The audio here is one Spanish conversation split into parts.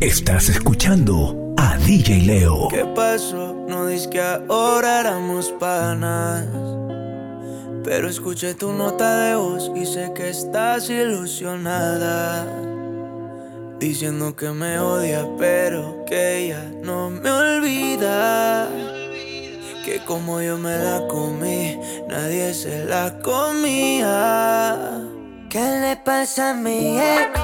Estás escuchando a DJ Leo. ¿Qué pasó? No dices que ahora éramos panas. Pero escuché tu nota de voz y sé que estás ilusionada. Diciendo que me odia, pero que ella no me olvida. Que como yo me la comí, nadie se la comía. ¿Qué le pasa a mi ex?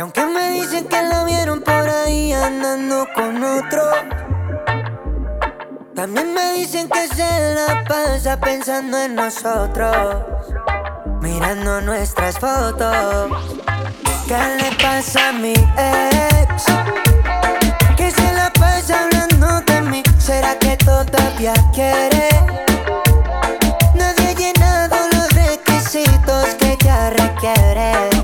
Que aunque me dicen que la vieron por ahí andando con otro. También me dicen que se la pasa pensando en nosotros, mirando nuestras fotos. ¿Qué le pasa a mi ex? Que se la pasa hablando de mí. ¿Será que todavía quiere? Nadie ha llenado los requisitos que ella requiere.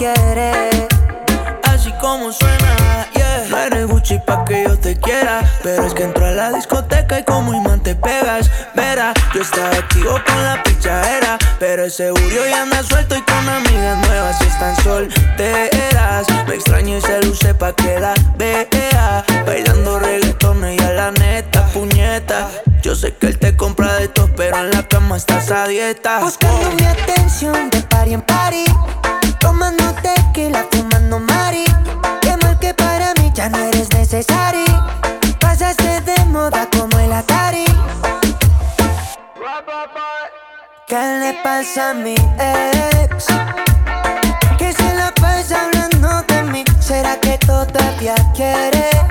Así como suena, yeah. No eres Gucci pa' que yo te quiera. Pero es que entro a la discoteca y como imán te pegas. Verá, yo estaba activo con la pichadera. Pero ese seguro ya anda suelto y con amigas nuevas y están solteras. Me extraño y se luce pa' que la vea. Bailando reggaetón y a la neta, puñeta. Yo sé que él te compra de todo, pero en la cama estás a dieta. Buscando mi atención de party en party. Tomando tequila, fumando mari. Qué mal que para mí ya no eres necesario. Pasaste de moda como el Atari. ¿Qué le pasa a mi ex? Que se la pasa hablando de mí. ¿Será que todavía quiere?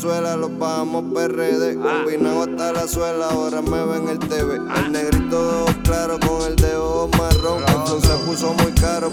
Venezuela, lo pagamos PRD. Ah. Combinado hasta la suela, ahora me ven el TV. Ah. El negrito claro con el dedo marrón. Entonces se puso muy caro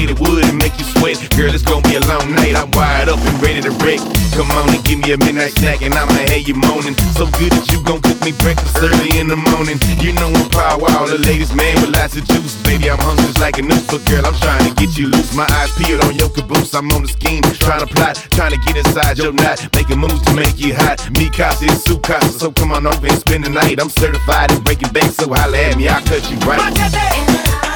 later wood and make you sweat. Girl, it's gonna be a long night. I'm wired up and ready to wreck. Come on and give me a midnight snack and I'ma have you moaning. So good that you gon' cook me breakfast early in the morning. You know I'm power the ladies man with lots of juice. Baby, I'm hungry just like a noose, but girl, I'm trying to get you loose. My eyes peeled on your caboose. I'm on the scheme, trying to plot, trying to get inside your knot, making moves to make you hot. Me casa it's soup casa, so come on over and spend the night. I'm certified in breaking banks, so holla at me, I'll cut you right.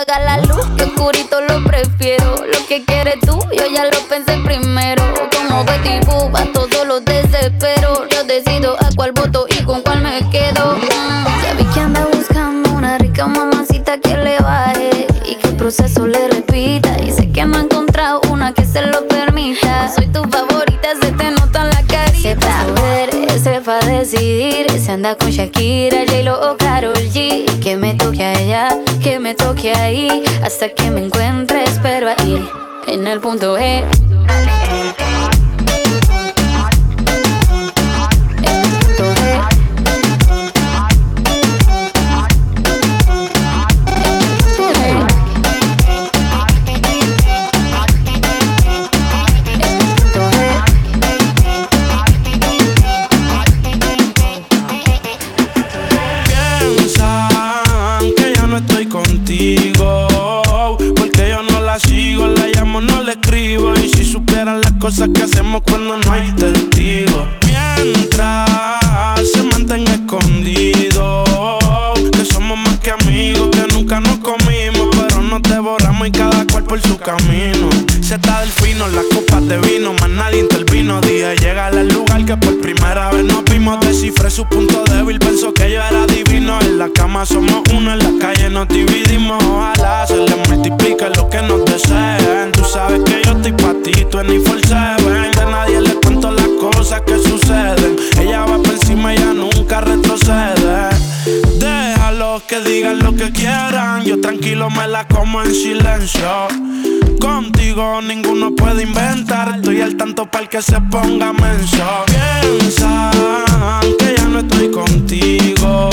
apaga la luz, que oscurito lo prefiero. Lo que quieres tú, yo ya lo pensé primero. Como Betty Boop, Anda con Shakira, J-Lo o Karol G. Que me toque a ella, que me toque ahí Hasta que me encuentre, espero ahí En el punto E. cosas que hacemos cuando no hay testigo. Mientras se mantenga escondido. Que somos más que amigos, que nunca nos comimos. Pero nos devoramos y cada cual por su camino. Se está del fino, las copas de vino, más nadie intervino. Dije, llega al lugar que por primera vez nos vimos. Descifré su punto débil, pensó que yo era divino. En la cama somos uno, en la calle nos dividimos. Ojalá se le multiplique lo que nos deseen. Tú sabes que yo estoy pa' ti, tú seven. De nadie le cuento las cosas que suceden. Ella va por encima, ella nunca retrocede. Que digan lo que quieran. Yo tranquilo me la como en silencio. Contigo ninguno puede inventar. Estoy al tanto para que se ponga menso. Piensan que ya no estoy contigo.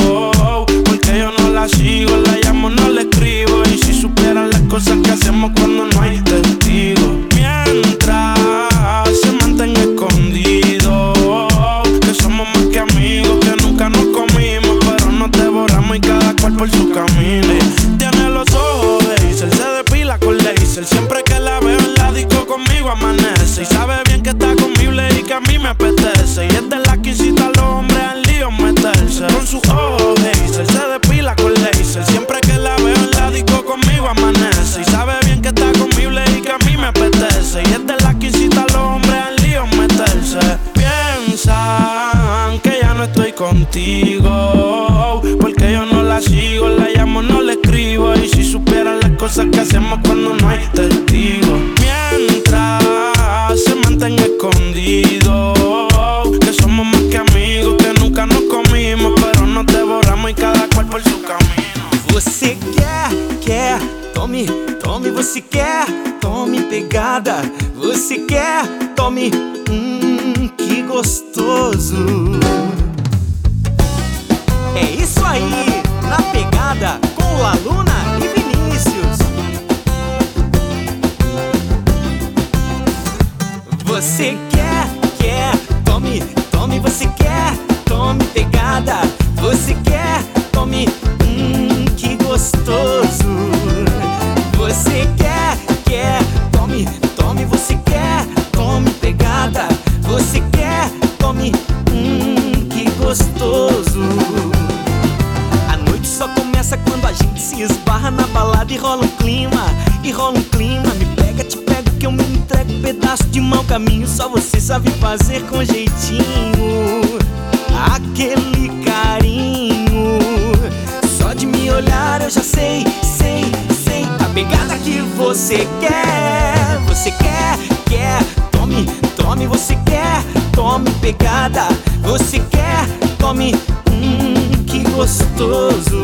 Você quer. Você quer, quer, tome, tome, você quer, tome pegada. Você quer, tome, hum, que gostoso.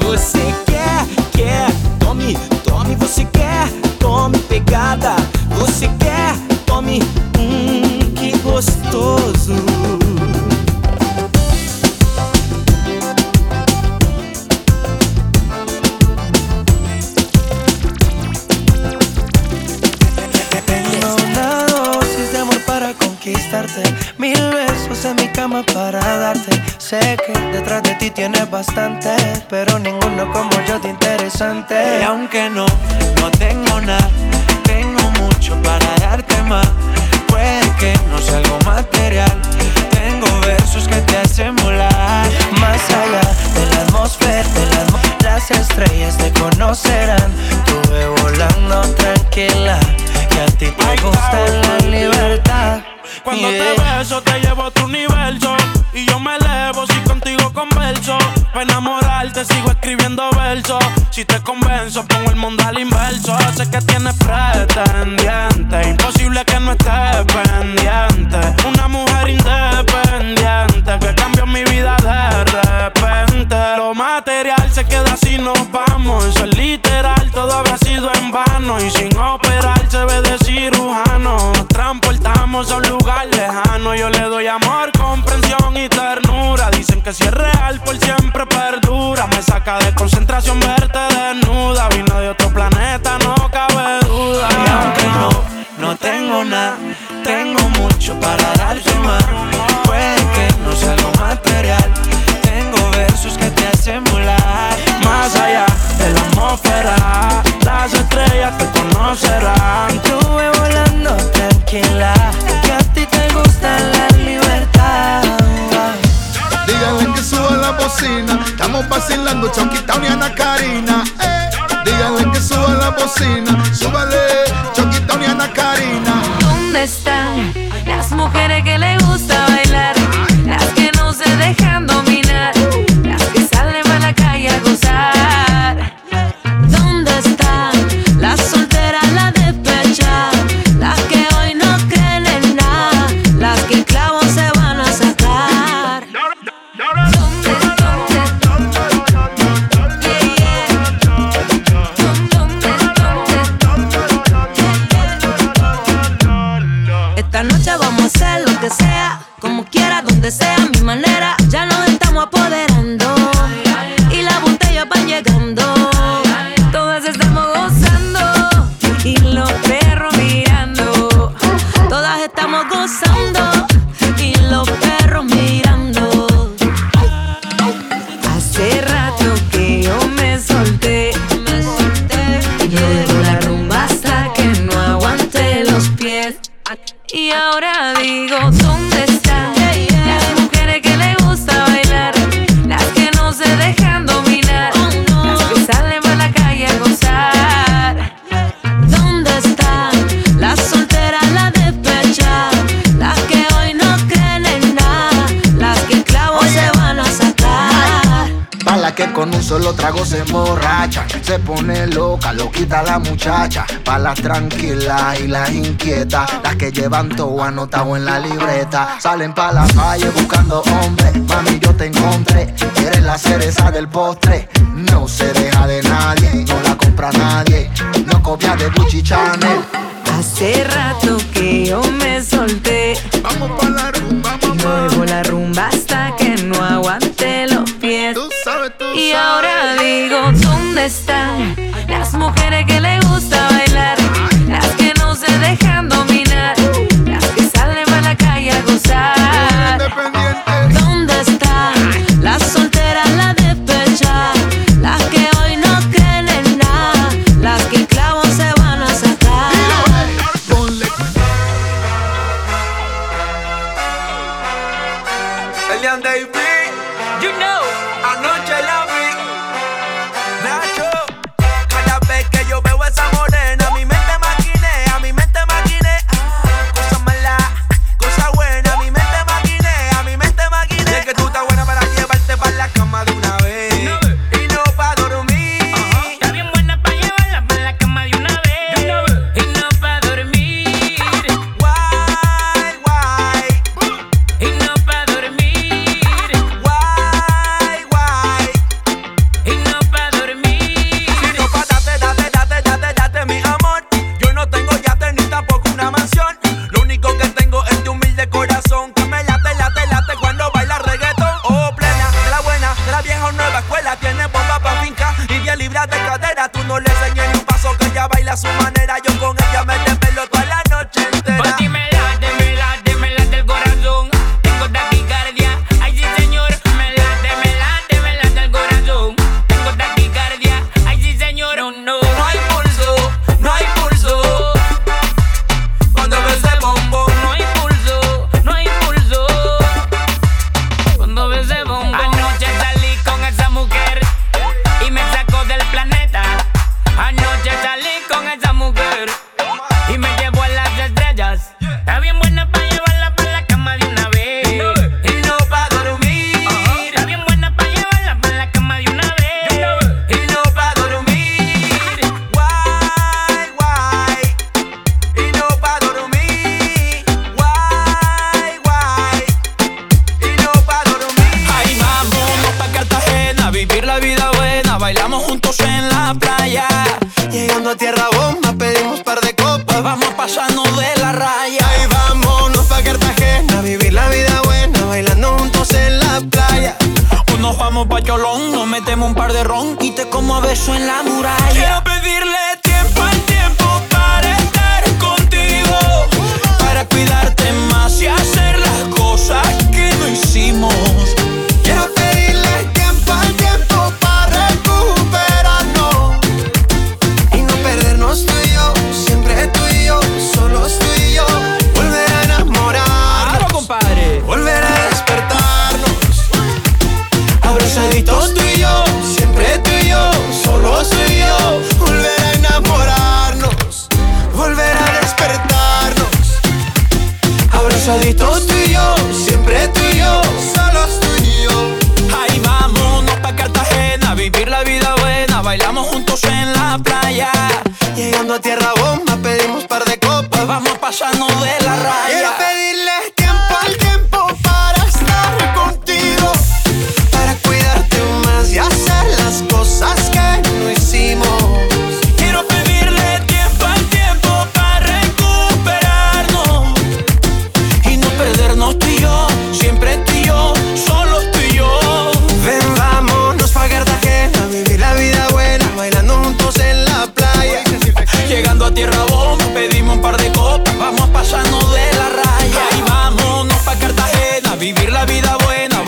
Você quer, quer, tome, tome, você quer, tome pegada. Você quer, darte. Sé que detrás de ti tienes bastante, pero ninguno como yo de interesante. Y aunque no, no tengo nada, tengo mucho para darte más. Puede que no sea algo material. Tengo versos que te hacen volar más allá de la atmósfera. De la las estrellas te conocerán. Tuve volando tranquila. Que a ti te gusta la libertad. Cuando te beso, te llevo a tu universo. Y yo me elevo si contigo converso. Para enamorarte, sigo escribiendo versos. Si te convenzo, pongo el mundo al inverso. Sé que tienes pretendiente. Imposible que no estés pendiente. Una mujer independiente que cambió mi vida de repente. Lo material se queda si nos vamos. Eso es literal, todo habrá sido en vano. Y sin operar, se ve de cirujano. Nos transportamos a un lugar lejano yo le doy amor, comprensión y ternura. Dicen que si es real por siempre perdura. Me saca de concentración verte desnuda. Vino de otro planeta, no cabe duda. Y aunque yo no tengo nada, tengo mucho para darte más. Puede que no sea lo material. Tengo versos que te hacen volar. Más allá de la atmósfera, las estrellas te conocerán. bailando Chucky Town y Ana Karina. Eh. Que suba la bocina. Está loquita la muchacha, pa' las tranquilas y las inquietas. Las que llevan todo anotado en la libreta. Salen pa' la calle buscando hombres. Mami, yo te encontré. Eres la cereza del postre. No se deja de nadie, no la compra nadie. No copia de Gucci Chanel. Hace rato mujeres que le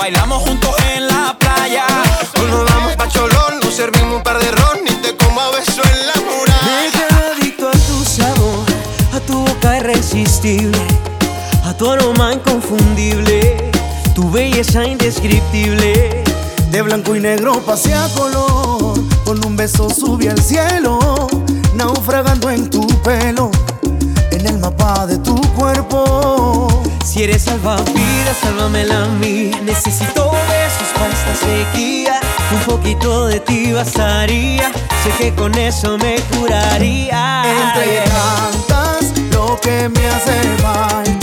bailamos juntos en la playa. Hoy nos vamos pa' Cholón, nos servimos un par de ron y te como a beso en la Me muralla. quedo adicto a tu sabor, a tu boca irresistible, a tu aroma inconfundible, tu belleza indescriptible. De blanco y negro pasea color, con un beso sube al cielo, naufragando en tu pelo, en el mapa de tu cuerpo. Si eres salvavidas, sálvamela a mí. Necesito besos para esta sequía. Un poquito de ti bastaría. Sé que con eso me curaría. Entre tantas, lo que me hace falta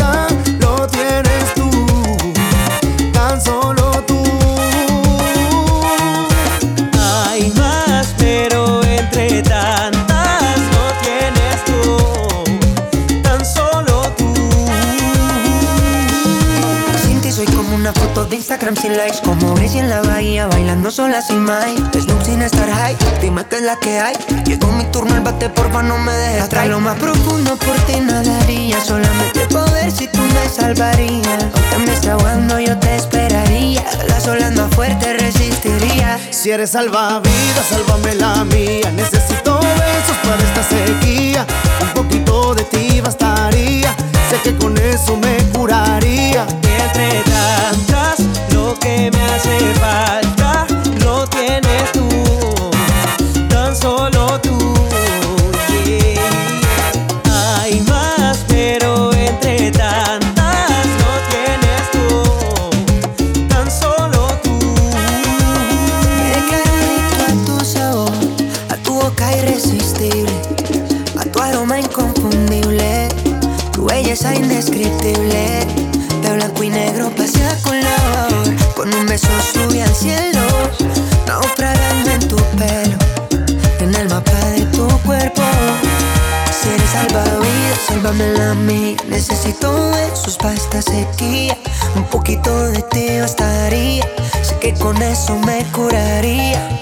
Instagram sin likes Como Gracie en la bahía bailando sola sin Mike Snoop sin estar high, dime que es la que hay Llegó mi turno, el bate porfa no me dejes Hasta lo más profundo por ti nadaría Solamente por ver si tú me salvarías Aunque me esté ahogando yo te esperaría Las olas más fuertes resistiría Si eres salvavidas, sálvame la mía. Necesito besos para esta sequía. Un poquito de ti bastaría. Sé que con eso me curaría. Lo que me hace falta lo tienes tú, tan solo tú. Hay más, pero entre tantas no tienes tú, tan solo tú. Me a tu sabor, a tu boca irresistible, a tu aroma inconfundible, tu belleza indescriptible. Sube al cielo, naufragando en tu pelo, en el mapa de tu cuerpo. Si eres salvavidas, sálvamela a mí. Necesito besos para sequía. Un poquito de ti bastaría. Sé que con eso me curaría.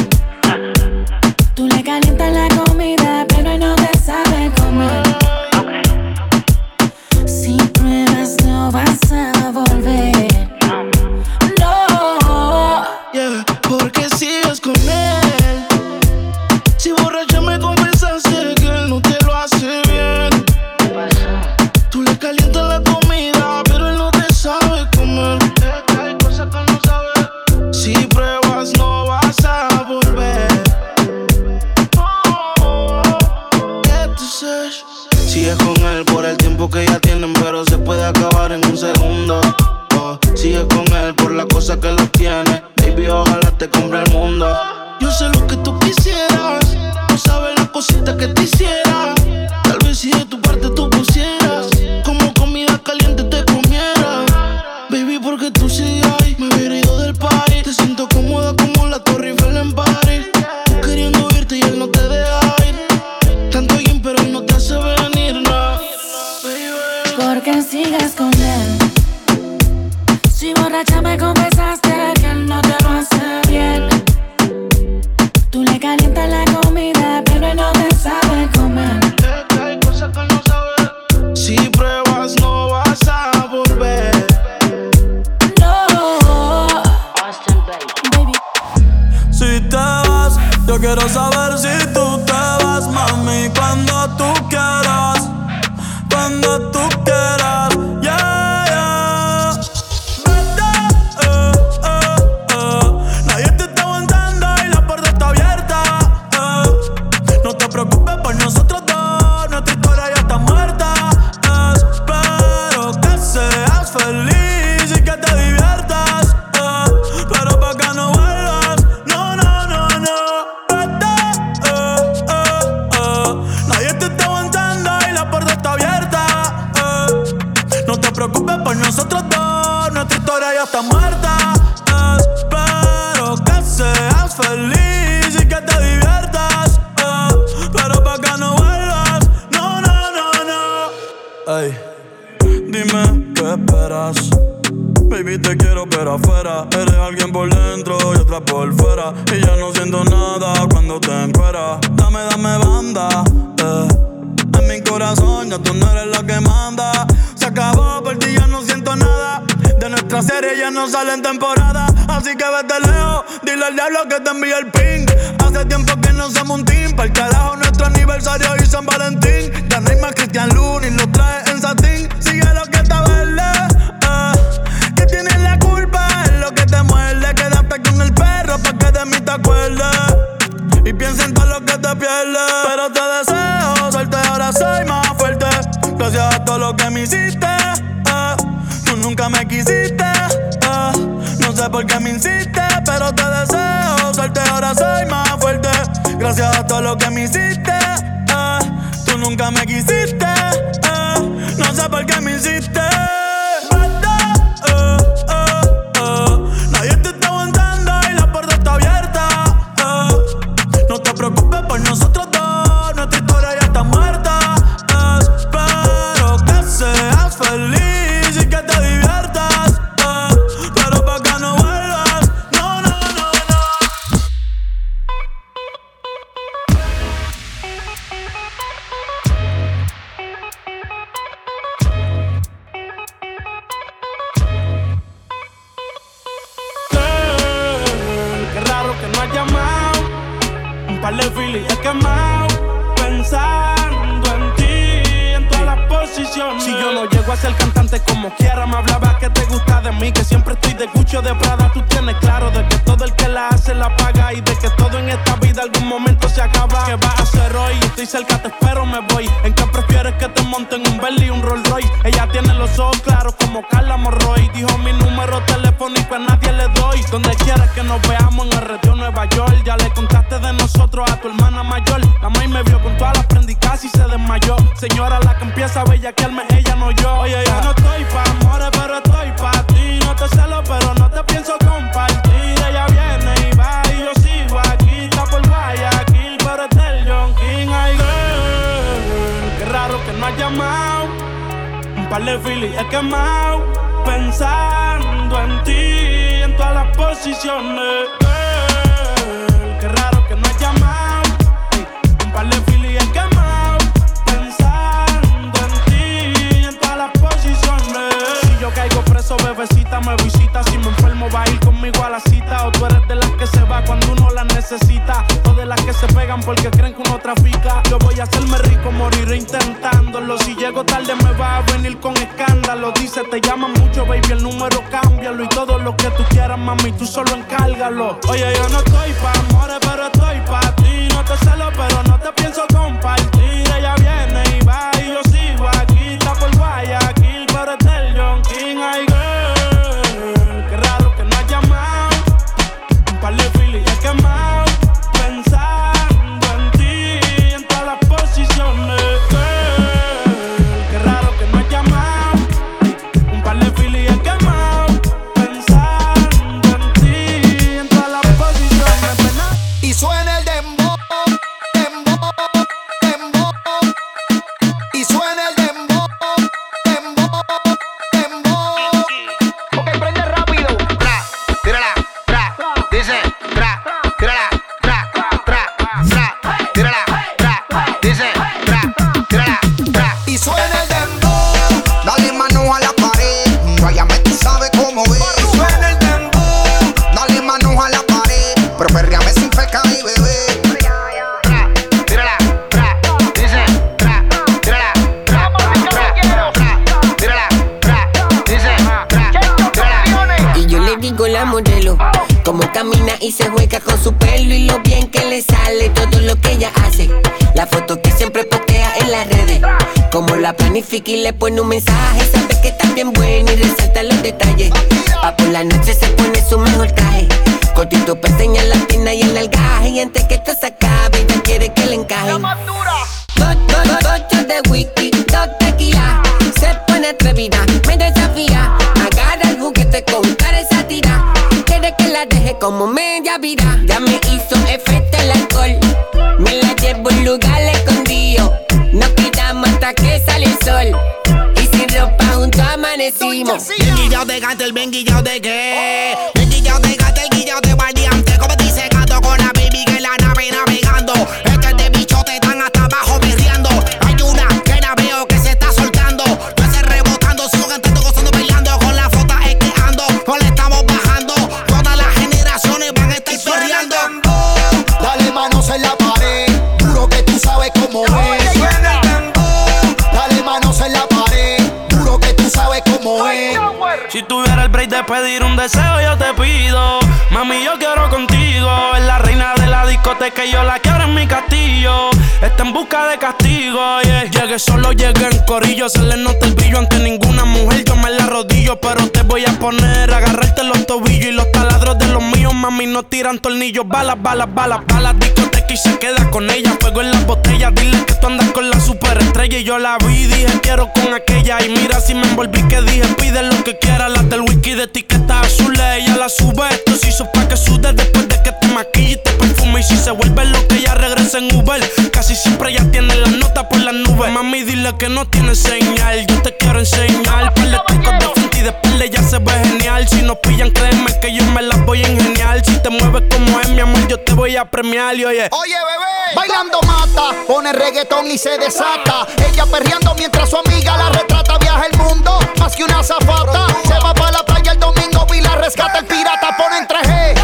Que yo la quiero en mi castillo. Está en busca de castigo, yeah. Llegué solo, llegué en corillo. Se le nota el brillo ante ninguna mujer. Yo me la rodillo, pero te voy a poner. Agarrarte los tobillos y los taladros de los míos. Mami, no tiran tornillos. Balas, balas, balas, balas. Discoteca y se queda con ella. Fuego en las botellas, dile que tú andas con la superestrella. Y yo la vi, dije quiero con aquella. Y mira si me envolví que dije pide lo que quiera. Las del wiki de etiqueta azul, ella la sube. Esto se hizo pa' que sude después de que te maquille y te perfume. Y si se vuelve lo que ella regresa en Uber. Casi siempre ya tiene la nota por las nubes. Mami, dile que no tiene señal. Yo te quiero enseñar. Ponle tacos de frente y después espalda ya se ve genial. Si nos pillan, créeme que yo me las voy a ingeniar. Si te mueves como es, mi amor, yo te voy a premiar. Y oye. Oh. Oye, bebé. Bailando mata, pone reggaetón y se desata. Ella perreando mientras su amiga la retrata. Viaja el mundo, más que una zafata. Se va para la playa el domingo y la rescata el pirata. Pone en traje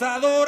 los.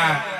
Nada.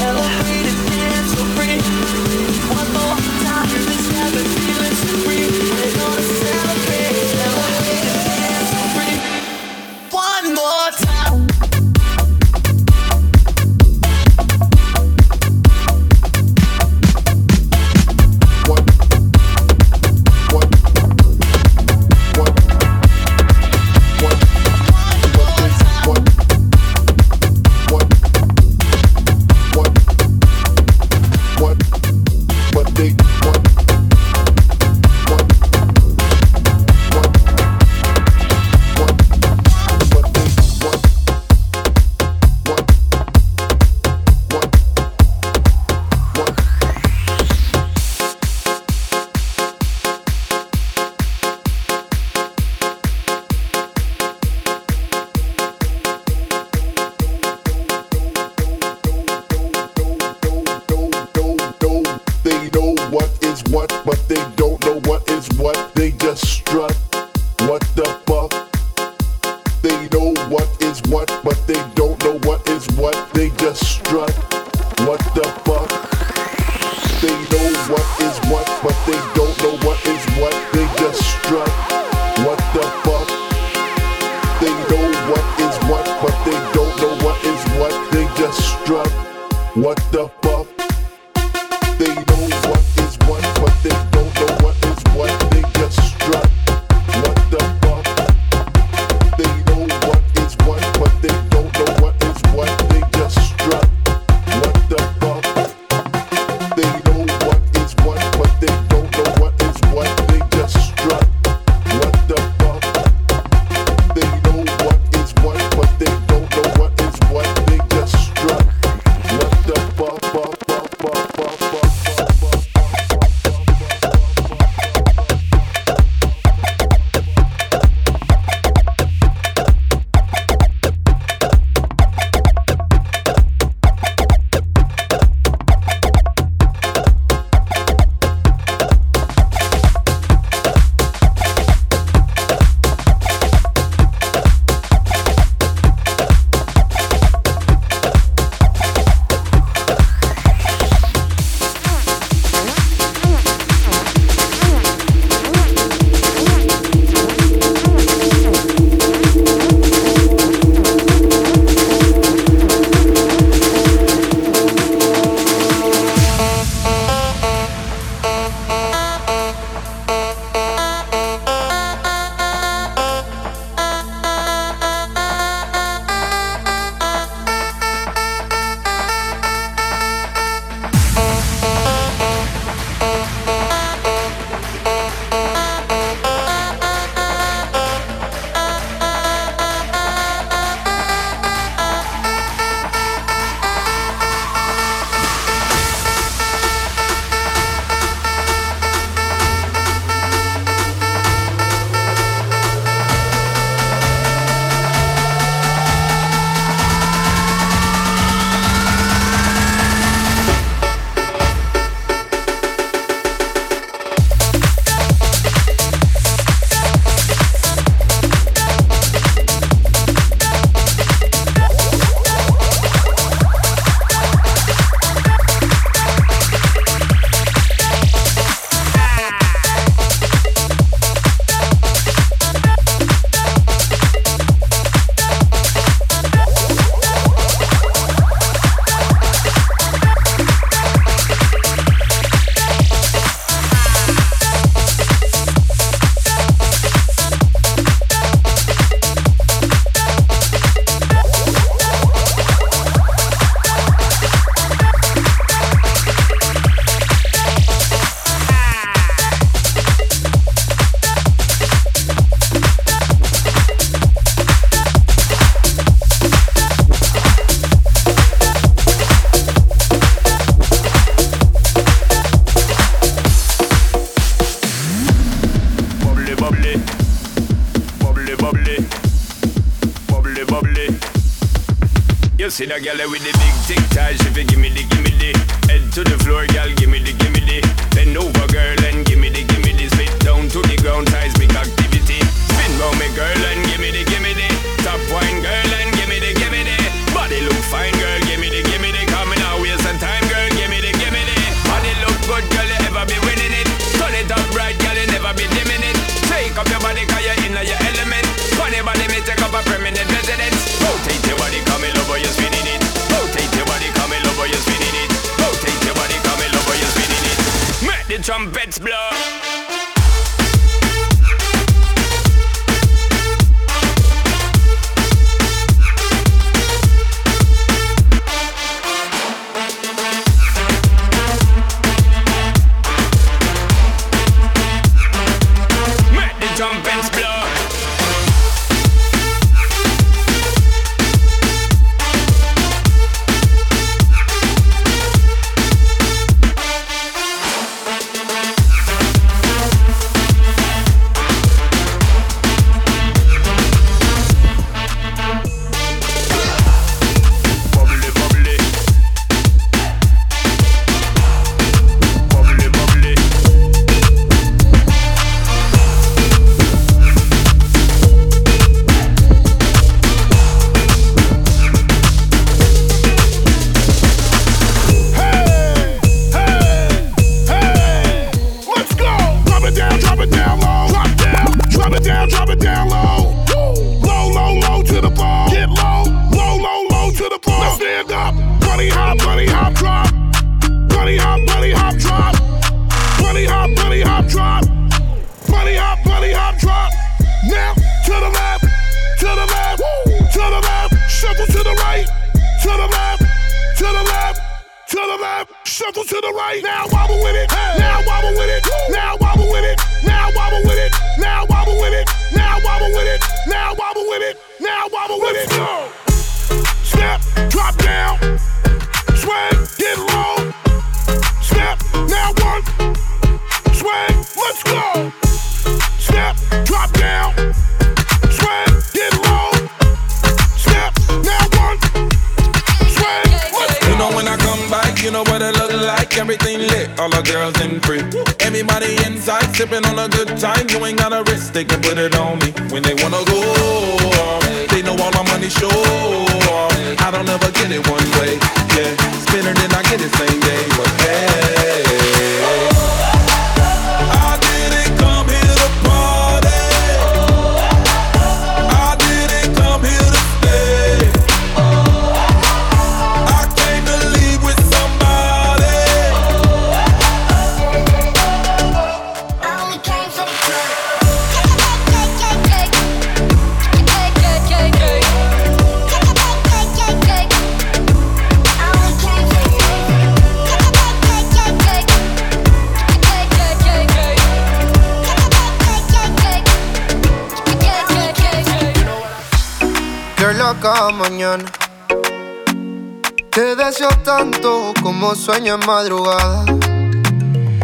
regular with the show. I don't ever get it one way. Yeah, spinner then I get it same Te deseo tanto como sueño en madrugada.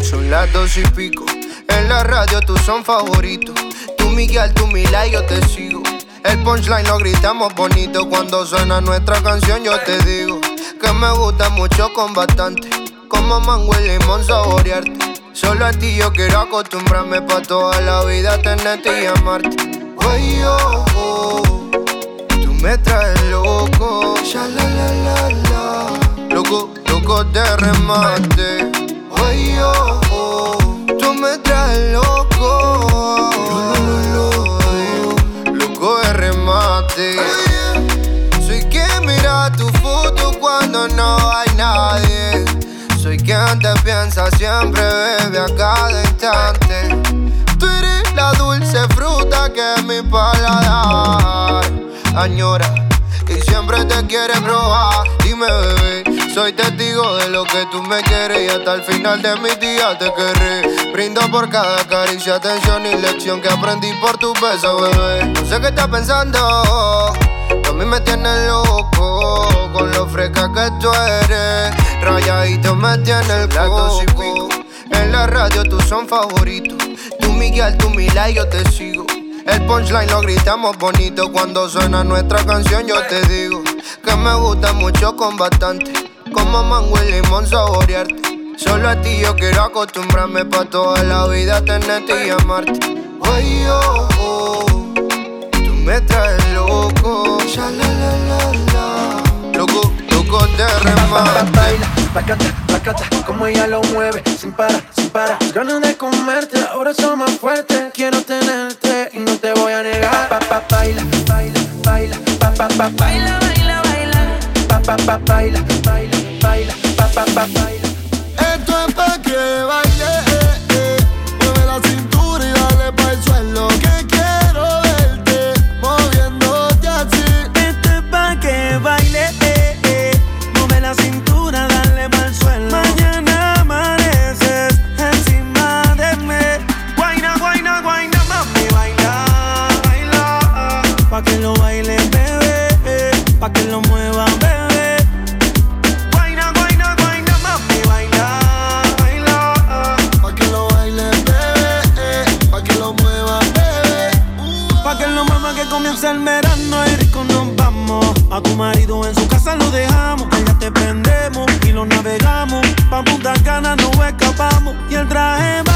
Son las dos y pico. En la radio tú son favoritos. Tú Miguel, tú Mila y yo te sigo. El punchline lo gritamos bonito. Cuando suena nuestra canción yo te digo que me gusta mucho con bastante. Como mango y limón saborearte. Solo a ti yo quiero acostumbrarme pa' toda la vida tenerte y amarte. Ay, oh, oh. Me traes loco, ya. Loco, loco de remate. Ay, oh. Tú me traes loco. Loco de remate. Soy quien mira tu foto cuando no hay nadie. Soy quien te piensa siempre, bebe a cada instante. Tú eres la dulce fruta que mi paladar añora y siempre te quiere probar. Dime, bebé, soy testigo de lo que tú me quieres y hasta el final de mis días te querré. Brindo por cada caricia, atención y lección que aprendí por tu beso, bebé. No sé qué estás pensando, a mí me tienes loco con lo fresca que tú eres. Rayadito me tiene el coco. En la radio tú son favoritos. Tú Miguel, tú Mila y yo te sigo. El punchline lo gritamos bonito cuando suena nuestra canción. Yo te digo que me gusta mucho con bastante. Como mango y limón saborearte. Solo a ti yo quiero acostumbrarme pa' toda la vida tenerte y amarte. Oye, oh, oh, tú me traes loco. Ya, la, la, la, la. Loco, loco de remate. Tacata, tacata, como ella lo mueve Sin para, sin para Ganas de comerte, ahora son más fuertes. Quiero tenerte y no te voy a negar. Pa, baila, baila, baila Pa, pa, pa, baila, baila, baila. Pa, pa, pa, baila, baila, baila Pa, pa, pa, baila. Esto es pa' que baile. lo navegamos. Pa' Punta Cana no escapamos. Y el traje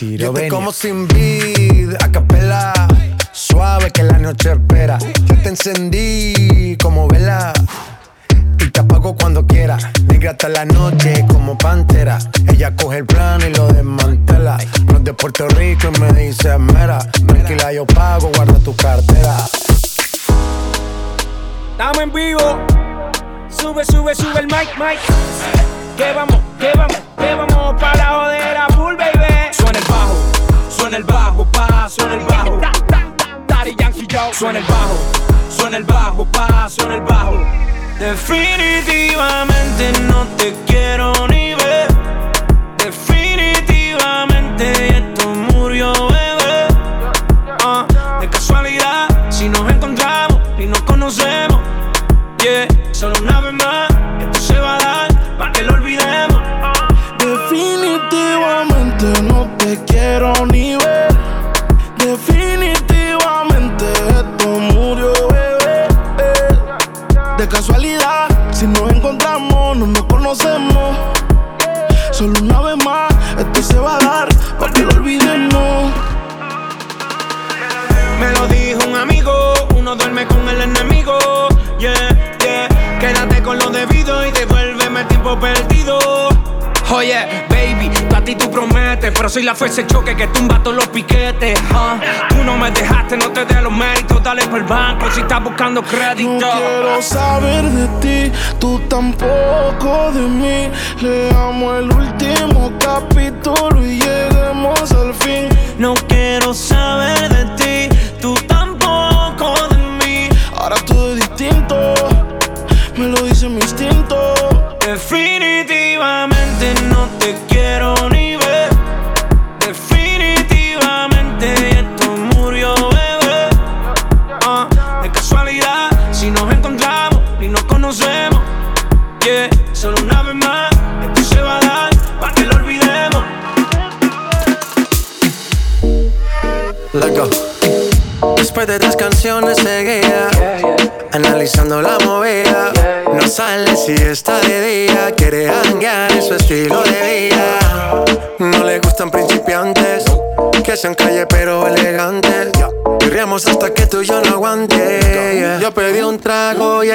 Yo te como sin vida. No quiero saber de ti, tú tampoco de mí. Le amo el último capítulo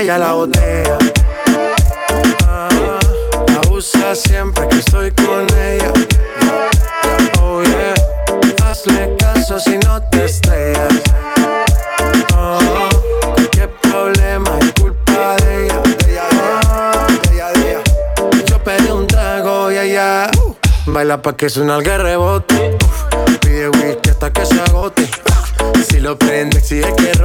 ella la botella Ah, La siempre que estoy con ella Oh yeah Hazle caso si no te estrellas. Oh, qué problema es culpa de ella. Ella. Yo pedí un trago y ella baila pa' que suena el rebote. Pide whisky hasta que se agote. Si lo prende, exige que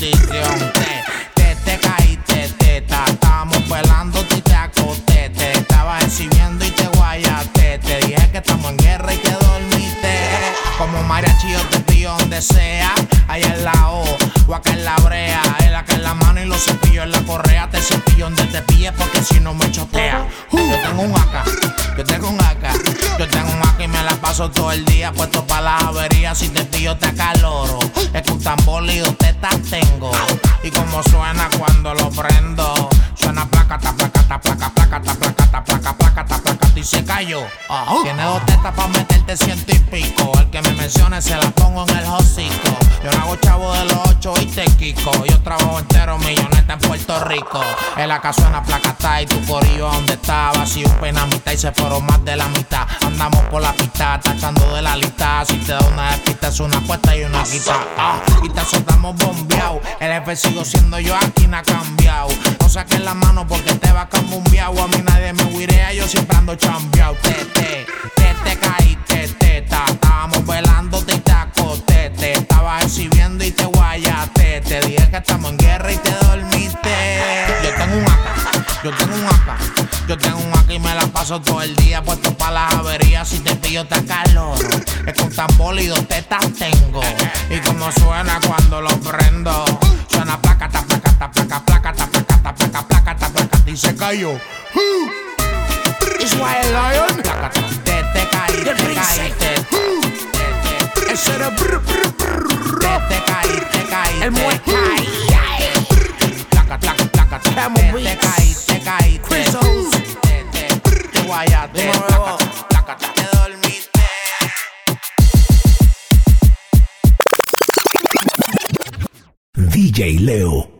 Yeah. Tiene En la casa suena placata y tu corillo donde está vacío pena mitad y se fueron más de la mitad. Andamos por la pista, tachando de la lista. Si te da una despista es una apuesta y una quita. Ah, y te soltamos bombeado. El jefe sigo siendo yo, aquí no ha cambiado. No saques la mano porque te va a cambumbiao. A mí nadie me huirea, yo siempre ando chambeado. Te, te, te, te caíste, teta. Estábamos velando y te acosté. Te estaba exhibiendo y te guayaste. Te dije que estamos en guerra y te dormiste. Yo tengo un AK. Yo tengo un AK y me la paso todo el día puesto para las averías. Si te pillo te acaloro. Es con tambor y dos tetas tengo. Y como suena cuando lo prendo. Suena placa, ta, placa, ta, placa, placa, ta, placa, ta, placa, placa, ta, placa, y se cayó. Israel Lion. Placa, ta, te, te caí, te caí, te, te, ese era te, te caí, te caí, el placa, te, te, te caí, te caí, te, te, te, te guayaste, te dormiste. DJ Leo.